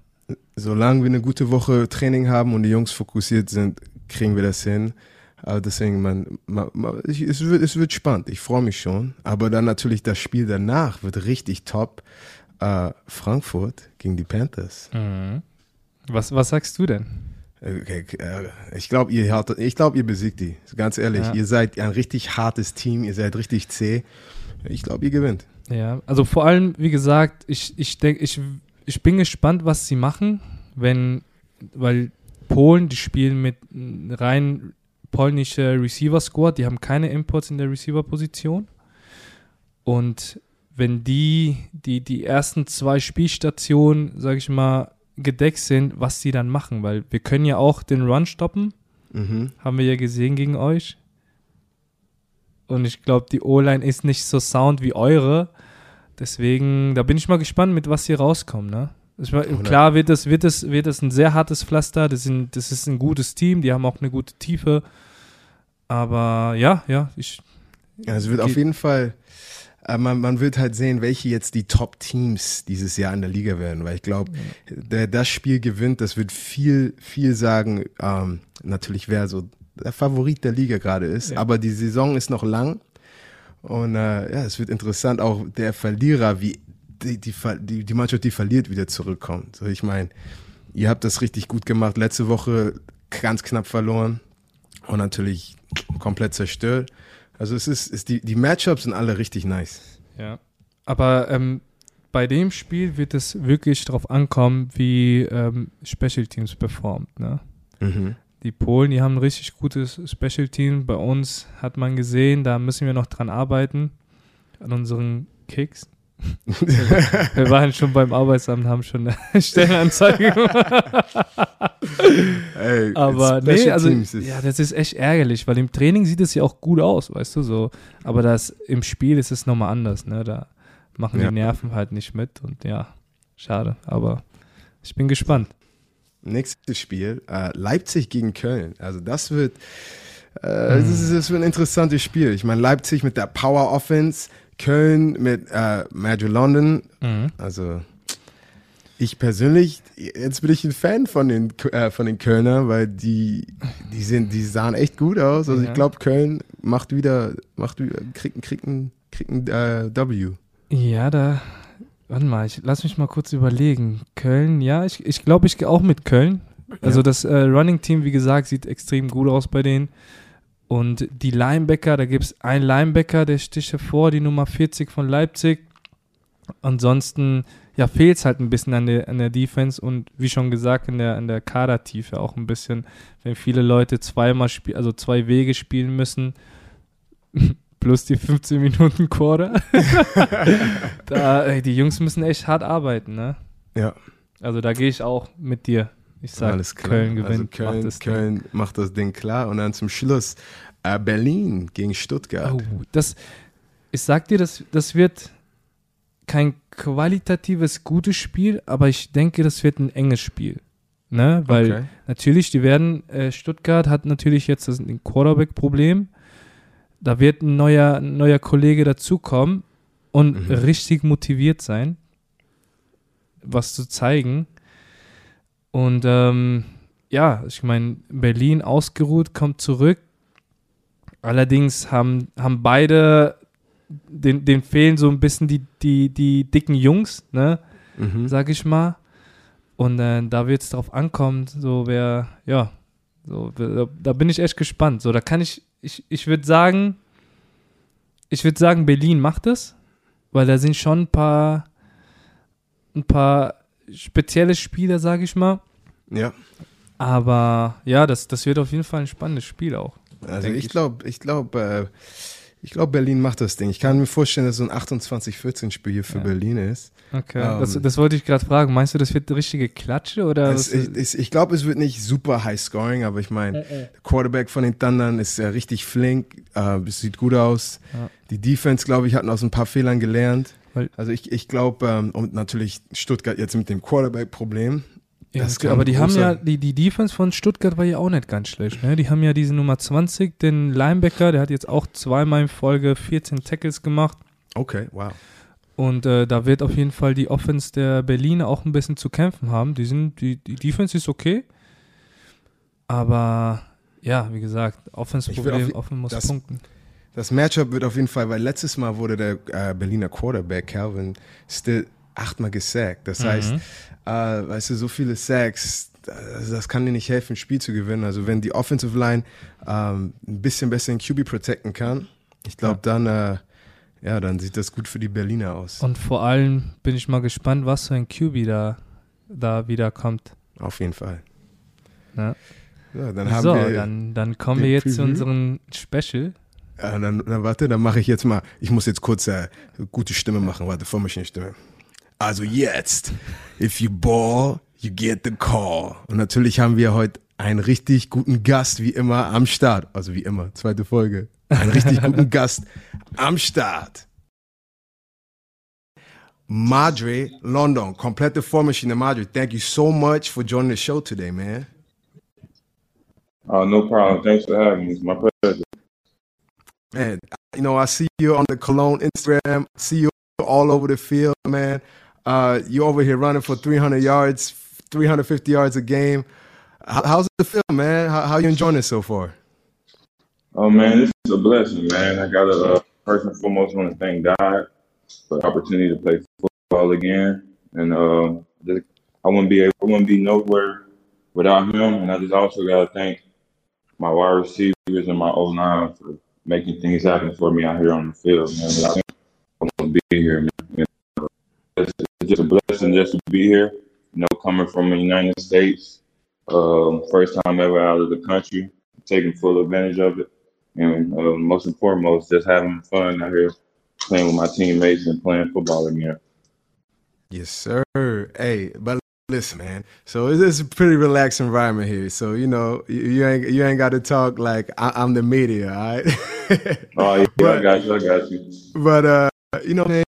Solange wir eine gute Woche Training haben und die Jungs fokussiert sind, kriegen wir das hin. Aber deswegen, man, man, man es, wird, es wird spannend. Ich freue mich schon. Aber dann natürlich das Spiel danach wird richtig top. Äh, Frankfurt gegen die Panthers. Mhm. Was, was sagst du denn? Okay, äh, ich glaube, ihr, ich glaub, ihr besiegt die. Ganz ehrlich, ja. ihr seid ein richtig hartes Team, ihr seid richtig zäh. Ich glaube, ihr gewinnt. Ja, also vor allem, wie gesagt, ich, ich denke, ich, ich bin gespannt, was sie machen, wenn, weil Polen, die spielen mit rein polnischer Receiver-Squad, die haben keine Imports in der Receiver-Position. Und wenn die, die die ersten zwei Spielstationen, sage ich mal, gedeckt sind, was sie dann machen, weil wir können ja auch den Run stoppen. Mhm. Haben wir ja gesehen gegen euch. Und ich glaube, die O-Line ist nicht so sound wie eure. Deswegen, da bin ich mal gespannt, mit was hier rauskommt. Ne? Ich, klar wird es, wird, es, wird es ein sehr hartes Pflaster. Das, sind, das ist ein gutes Team. Die haben auch eine gute Tiefe. Aber ja, ja, ich. Ja, es wird auf jeden Fall aber man, man wird halt sehen, welche jetzt die Top-Teams dieses Jahr in der Liga werden, weil ich glaube, der das Spiel gewinnt, das wird viel, viel sagen, ähm, natürlich wer so der Favorit der Liga gerade ist, ja. aber die Saison ist noch lang und äh, ja, es wird interessant, auch der Verlierer, wie die, die, die, die Mannschaft, die verliert, wieder zurückkommt. So, ich meine, ihr habt das richtig gut gemacht, letzte Woche ganz knapp verloren und natürlich komplett zerstört. Also es ist, ist die, die Matchups sind alle richtig nice. Ja. Aber ähm, bei dem Spiel wird es wirklich darauf ankommen, wie ähm, Special Teams performt. Ne? Mhm. Die Polen, die haben ein richtig gutes Special Team. Bei uns hat man gesehen, da müssen wir noch dran arbeiten, an unseren Kicks. [laughs] wir waren schon beim Arbeitsamt, haben schon eine [laughs] Stellenanzeige gemacht. Ey, aber nee, also ja, das ist echt ärgerlich, weil im Training sieht es ja auch gut aus, weißt du so. Aber das im Spiel ist es nochmal anders, ne? Da machen ja. die Nerven halt nicht mit und ja, schade. Aber ich bin gespannt. Nächstes Spiel, äh, Leipzig gegen Köln. Also das wird, äh, hm. das, ist, das wird ein interessantes Spiel. Ich meine, Leipzig mit der Power Offense Köln mit äh, Magic London. Mhm. Also ich persönlich, jetzt bin ich ein Fan von den, äh, von den Kölner, weil die, die sind, die sahen echt gut aus. Also ja. ich glaube, Köln macht wieder, macht wieder, kriegt, kriegt ein, kriegt ein äh, W. Ja, da, warte mal, ich lass mich mal kurz überlegen. Köln, ja, ich, ich glaube, ich gehe auch mit Köln. Also ja. das äh, Running Team, wie gesagt, sieht extrem gut aus bei denen. Und die Linebacker, da gibt es einen Linebacker, der sticht hervor, die Nummer 40 von Leipzig. Ansonsten ja, fehlt es halt ein bisschen an der, an der Defense und wie schon gesagt, in der, in der Kadertiefe auch ein bisschen, wenn viele Leute zweimal spielen, also zwei Wege spielen müssen, [laughs] plus die 15 Minuten Quarter. [laughs] da, ey, die Jungs müssen echt hart arbeiten, ne? Ja. Also da gehe ich auch mit dir. Ich sage, Köln gewinnt. Also Köln, macht, das Köln macht das Ding klar. Und dann zum Schluss äh, Berlin gegen Stuttgart. Oh, das, ich sag dir, das, das wird kein, qualitatives, gutes Spiel, aber ich denke, das wird ein enges Spiel. Ne? Weil okay. natürlich, die werden, äh, Stuttgart hat natürlich jetzt das ein Quarterback-Problem. Da wird ein neuer, ein neuer Kollege dazukommen und mhm. richtig motiviert sein, was zu zeigen. Und ähm, ja, ich meine, Berlin ausgeruht, kommt zurück. Allerdings haben, haben beide, den, den fehlen so ein bisschen die, die, die dicken Jungs, ne? Mhm. Sag ich mal. Und äh, da wird es drauf ankommen, so wer, ja, so, da, da, bin ich echt gespannt. So, da kann ich, ich, ich würde sagen, ich würde sagen, Berlin macht es, weil da sind schon ein paar, ein paar spezielle Spieler, sage ich mal. Ja. Aber ja, das, das wird auf jeden Fall ein spannendes Spiel auch. Also ich glaube, ich glaube, äh, ich glaube, Berlin macht das Ding. Ich kann mir vorstellen, dass so ein 28-14-Spiel hier für ja. Berlin ist. Okay, ähm, das, das, wollte ich gerade fragen. Meinst du, das wird eine richtige Klatsche? Oder es, ich, ich glaube, es wird nicht super high scoring, aber ich meine, äh, äh. der Quarterback von den Thundern ist ja richtig flink, äh, es sieht gut aus. Ja. Die Defense, glaube ich, hatten aus ein paar Fehlern gelernt. Also ich, ich glaube, ähm, und natürlich Stuttgart jetzt mit dem Quarterback-Problem, ja, aber die haben ja, die, die Defense von Stuttgart war ja auch nicht ganz schlecht. Ne? Die haben ja diese Nummer 20, den Linebacker, der hat jetzt auch zweimal in Folge 14 Tackles gemacht. Okay, wow. Und äh, da wird auf jeden Fall die Offense der Berliner auch ein bisschen zu kämpfen haben. Die, sind, die, die Defense ist okay. Aber ja, wie gesagt, Offense-Problem, Offense muss das, punkten. Das Matchup wird auf jeden Fall, weil letztes Mal wurde der äh, Berliner Quarterback Calvin Still achtmal gesackt. Das mhm. heißt, äh, weißt du, so viele Sacks, das, das, kann dir nicht helfen, ein Spiel zu gewinnen. Also wenn die Offensive Line ähm, ein bisschen besser in QB protecten kann, ich glaube, ja. dann, äh, ja, dann sieht das gut für die Berliner aus. Und vor allem bin ich mal gespannt, was für ein QB da, da wieder kommt. Auf jeden Fall. Ja. Ja, dann haben so, wir dann, dann kommen wir jetzt Preview. zu unserem Special. Ja, dann, dann warte, dann mache ich jetzt mal, ich muss jetzt kurz äh, gute Stimme machen, warte, Stimme. Also jetzt, if you ball, you get the call. Und natürlich haben wir heute einen richtig guten Gast, wie immer, am Start. Also wie immer, zweite Folge. Einen richtig [laughs] guten Gast am Start. Madre London, komplette Vormaschine Madre. Thank you so much for joining the show today, man. Oh, no problem. Thanks for having me. It's my pleasure. Man, you know, I see you on the Cologne Instagram. See you all over the field, man. Uh, you over here running for 300 yards, 350 yards a game. how's it feel, man? How, how you enjoying it so far? Oh man, this is a blessing, man. I got to uh, first and foremost want to thank God for the opportunity to play football again, and uh, I wouldn't be able, I wouldn't be nowhere without him. And I just also got to thank my wide receivers and my O line for making things happen for me out here on the field. Man. I want to be here, man it's just a blessing just to be here. You know, coming from the United States, um, first time ever out of the country, taking full advantage of it, and uh, most and foremost, just having fun out here, playing with my teammates and playing football again. Yes, sir. Hey, but listen, man. So it's, a pretty relaxed environment here. So you know, you, you ain't you ain't got to talk like I, am the media, all right? [laughs] oh yeah, but, I got you. I got you. But uh, you know, man,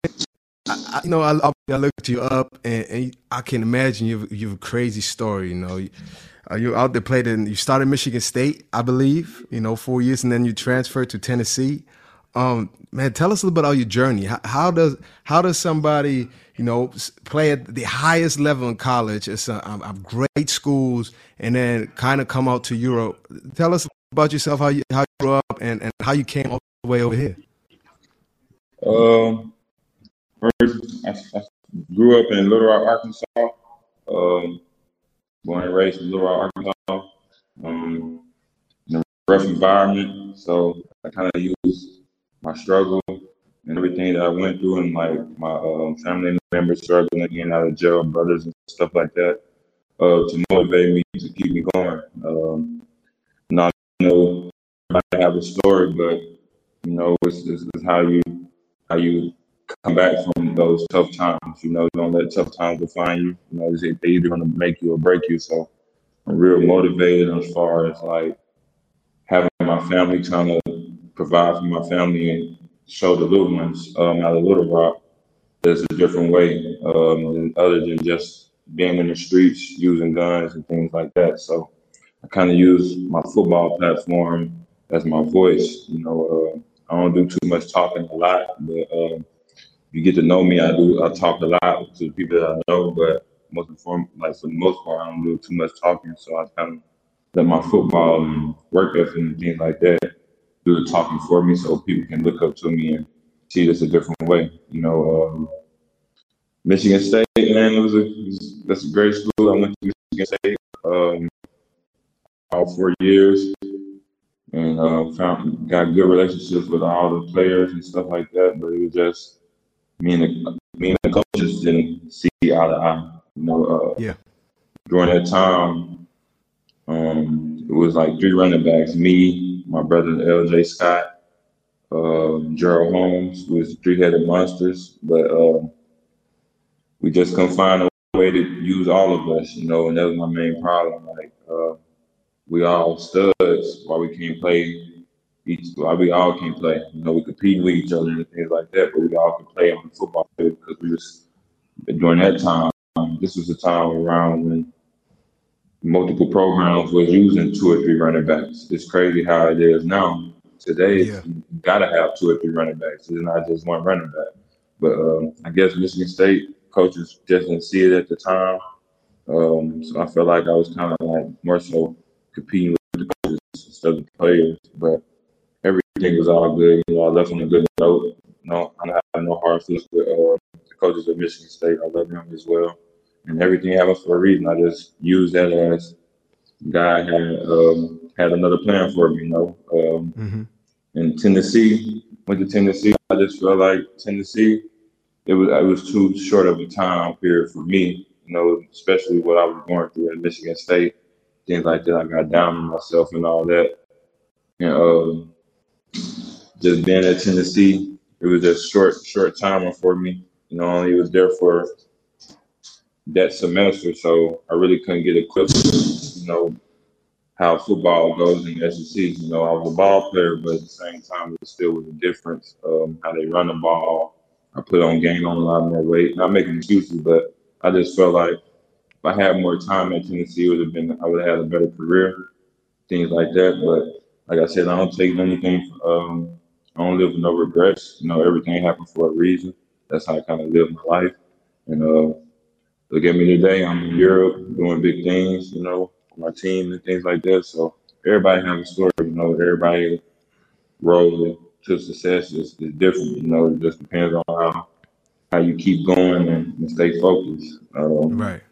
I, you know, I, I looked you up, and, and, I can imagine you you have a crazy story. You know, you, uh, you out there played in. You started Michigan State, I believe. You know, four years, and then you transferred to Tennessee. Um, man, tell us a little bit about your journey. How, how, does how does somebody you know play at the highest level in college? It's a, um, um, great schools, and then kind of come out to Europe. Tell us about yourself, how you how you grew up, and, and how you came all the way over here. Um, First, I, I grew up in Little Rock, Arkansas. Um, born and raised in Little Rock, Arkansas. Um, in a rough environment, so I kind of used my struggle and everything that I went through, and like my um, family members struggling getting out of jail, brothers and stuff like that, uh, to motivate me to keep me going. Um, not know I have a story, but you know, it's, it's, it's how you how you come back from those tough times. You know, don't let tough times define you. You know, they're either going to make you or break you. So I'm real motivated as far as like having my family trying to provide for my family and show the little ones um, out of Little Rock there's a different way um, than, other than just being in the streets, using guns and things like that. So I kind of use my football platform as my voice. You know, uh, I don't do too much talking a lot, but um, you get to know me. I do. I talk a lot to the people that I know, but most important, like for the most part, I don't do too much talking. So I kind of let my football and work ethic and things like that do the talking for me, so people can look up to me and see this a different way. You know, um, Michigan State, man, it was a it was, that's a great school. I went to Michigan State um, all four years, and uh, found got good relationships with all the players and stuff like that. But it was just me and the me and the coaches didn't see eye to eye. You know, uh, yeah. During that time, um, it was like three running backs: me, my brother L.J. Scott, uh, Gerald Holmes, was three-headed monsters, but um, we just couldn't find a way to use all of us, you know, and that was my main problem. Like, uh, we all studs, why we can't play each, why we all can't play. You know, we compete with each other and things like that, but we all can play on the football field because we just during that time. This was a time around when multiple programs was using two or three running backs. It's crazy how it is now. Today, yeah. you gotta have two or three running backs. It's not just one running back. But um, I guess Michigan State coaches just didn't see it at the time. Um, so I felt like I was kind of like more so competing with the coaches instead of the players. But everything was all good. You know, I left on a good note. No, I don't have no hard feelings with uh, the coaches of Michigan State. I love them as well and everything happens for a reason. I just use that as God had um, had another plan for me. You know, um, mm-hmm. in Tennessee, went to Tennessee. I just felt like Tennessee, it was it was too short of a time period for me. You know, especially what I was going through at Michigan State, things like that. I got down on myself and all that, and um, just being at Tennessee, it was just short short time for me. You know, only was there for that semester, so I really couldn't get equipped. You know how football goes in the SEC. You know, I was a ball player, but at the same time, it still was a difference. Um, how they run the ball. I put on gain on a lot more weight. Not making excuses, but I just felt like if I had more time at Tennessee, would have been I would have had a better career, things like that. But like I said, I don't take anything. Um, I don't live with no regrets. You know, everything happened for a reason. That's how I kind of live my life, and uh, look at me today. I'm in Europe doing big things, you know, my team and things like that. So everybody has a story, you know, everybody road to success is, is different, you know, it just depends on how how you keep going and, and stay focused. Um, right.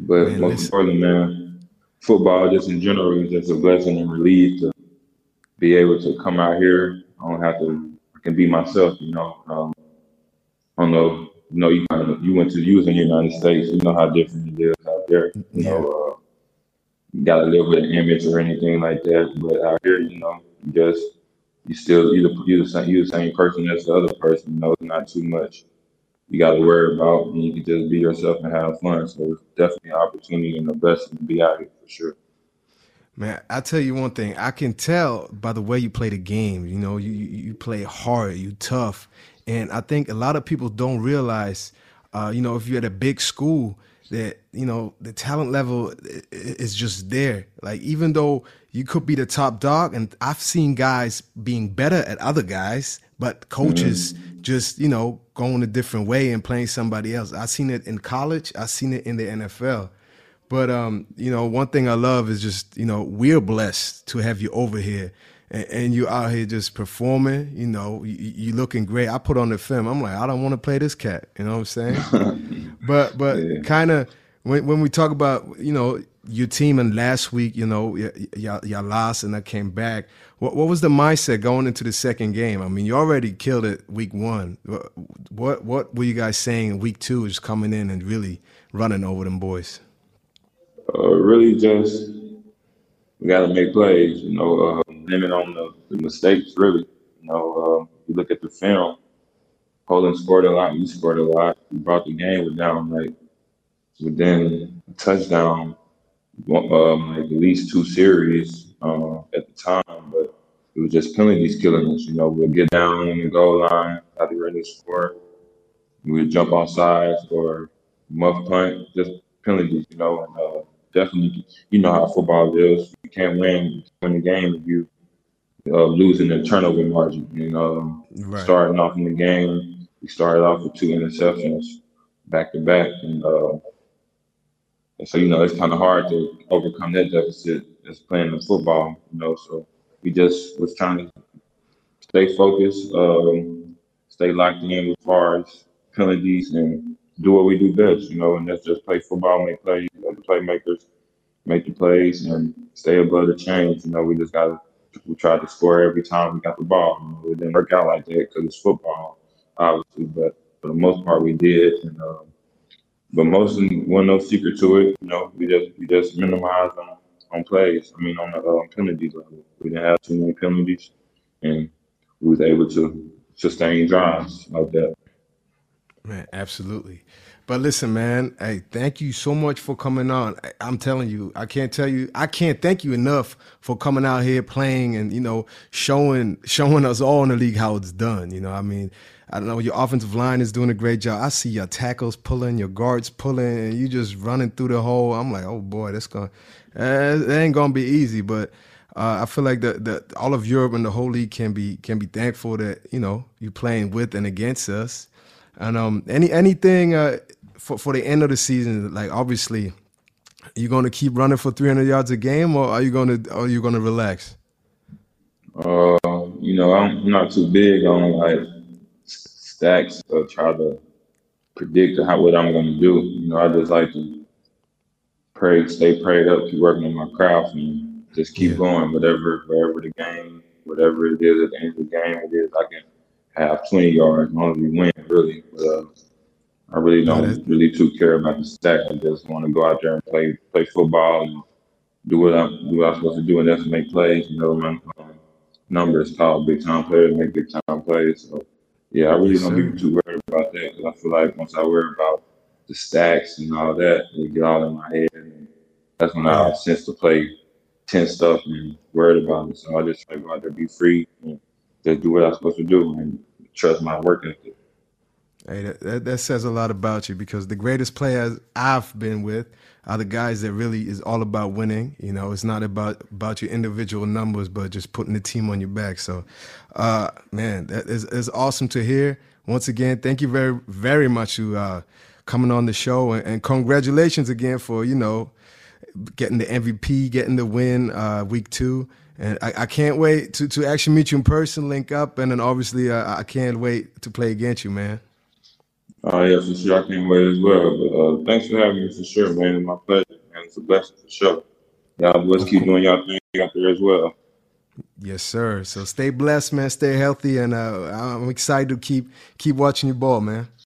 But man, most importantly, man, football just in general is just a blessing and relief to be able to come out here. I don't have to I can be myself, you know. Um, I don't know you know, you kind of, you went to you was in the United States. You know how different it is out there. You yeah. know, uh, you gotta live with an image or anything like that. But out here, you know, you just you still you the you the same you the same person as the other person. You know, it's not too much you got to worry about, and you can just be yourself and have fun. So it's definitely an opportunity and a blessing to be out here for sure. Man, I tell you one thing. I can tell by the way you play the game. You know, you you play hard, you tough, and I think a lot of people don't realize, uh, you know, if you're at a big school, that you know the talent level is just there. Like even though you could be the top dog, and I've seen guys being better at other guys, but coaches mm-hmm. just you know going a different way and playing somebody else. I've seen it in college. I've seen it in the NFL. But um, you know, one thing I love is just you know we're blessed to have you over here and, and you out here just performing, you know, you, you, looking great. I put on the film. I'm like, I don't want to play this cat. You know what I'm saying? [laughs] but but yeah. kind of when when we talk about you know your team and last week, you know, y'all, y'all lost and I came back. What what was the mindset going into the second game? I mean, you already killed it week one. What what were you guys saying in week two? Is coming in and really running over them boys. Uh, really, just we got to make plays. You know, uh, limit on the, the, mistakes. Really, you know, uh, you look at the film. Poland scored a lot. We scored a lot. We brought the game with down like within a touchdown, um, like at least two series uh, at the time. But it was just penalties killing us. You know, we'll get down on the goal line, the ready to score. we would jump on sides or muff punt, just penalties, you know, and uh, definitely, you know how football is. You can't win, win the game if you uh, losing the turnover margin. You know, right. starting off in the game, we started off with two interceptions back to back, and, uh, and so you know it's kind of hard to overcome that deficit as playing the football. You know, so we just was trying to stay focused, um, stay locked in as far as penalties, and do what we do best. You know, and that's just play football, make plays, you know, the playmakers make the plays, and stay above the chains. You know, we just got to we tried to score every time we got the ball. You know, it didn't work out like that because it's football, obviously. But for the most part, we did. And um, but mostly, wasn't no secret to it. You know, we just we just minimized on on plays. I mean, on the um, penalties level, we didn't have too many penalties, and we was able to sustain drives like that. Man, absolutely. But listen, man, hey, thank you so much for coming on. I'm telling you, I can't tell you, I can't thank you enough for coming out here playing and you know showing [laughs] showing us all in the league how it's done. You know, I mean, I don't know, your offensive line is doing a great job. I see your tackles pulling, your guards pulling, and you just running through the hole. I'm like, oh boy, that's gonna, uh, it ain't gonna be easy, but. Uh, I feel like the, the all of Europe and the whole league can be can be thankful that you know you're playing with and against us. And um, any anything uh, for for the end of the season, like obviously, you going to keep running for 300 yards a game, or are you going to are you going to relax? Uh, you know, I'm not too big on like stacks or try to predict how what I'm going to do. You know, I just like to pray, stay prayed up, keep working on my craft, and just keep yeah. going. Whatever, wherever the game, whatever it is at the end of the game, it is I can have 20 yards as long as we win, really. But, uh, I really don't really too care about the stats. I just want to go out there and play play football and do what I'm do what I'm supposed to do, and that's make plays. You know, my um, number is called big time players make big time plays. So yeah, I really yes, don't be too worried about that because I feel like once I worry about the stacks and all that, it get all in my head, and that's when I sense to play ten stuff and worried about it. So I just try to go out there, be free, and just do what I'm supposed to do, and trust my work ethic. Hey, that, that, that, says a lot about you because the greatest players I've been with are the guys that really is all about winning. You know, it's not about about your individual numbers, but just putting the team on your back. So, uh, man, that is, is awesome to hear. Once again, thank you very very much for uh, coming on the show, and, and, congratulations again for you know getting the MVP, getting the win uh, week two. And I, I, can't wait to, to actually meet you in person, link up, and then obviously uh, I can't wait to play against you, man. Oh, yeah, for sure. I can't wait as well. But uh, thanks for having me for sure, man. It's my pleasure, man. It's a blessing for sure. Y'all let's keep doing y'all thing out there as well. Yes, sir. So stay blessed, man. Stay healthy, and uh, I'm excited to keep keep watching you ball, man.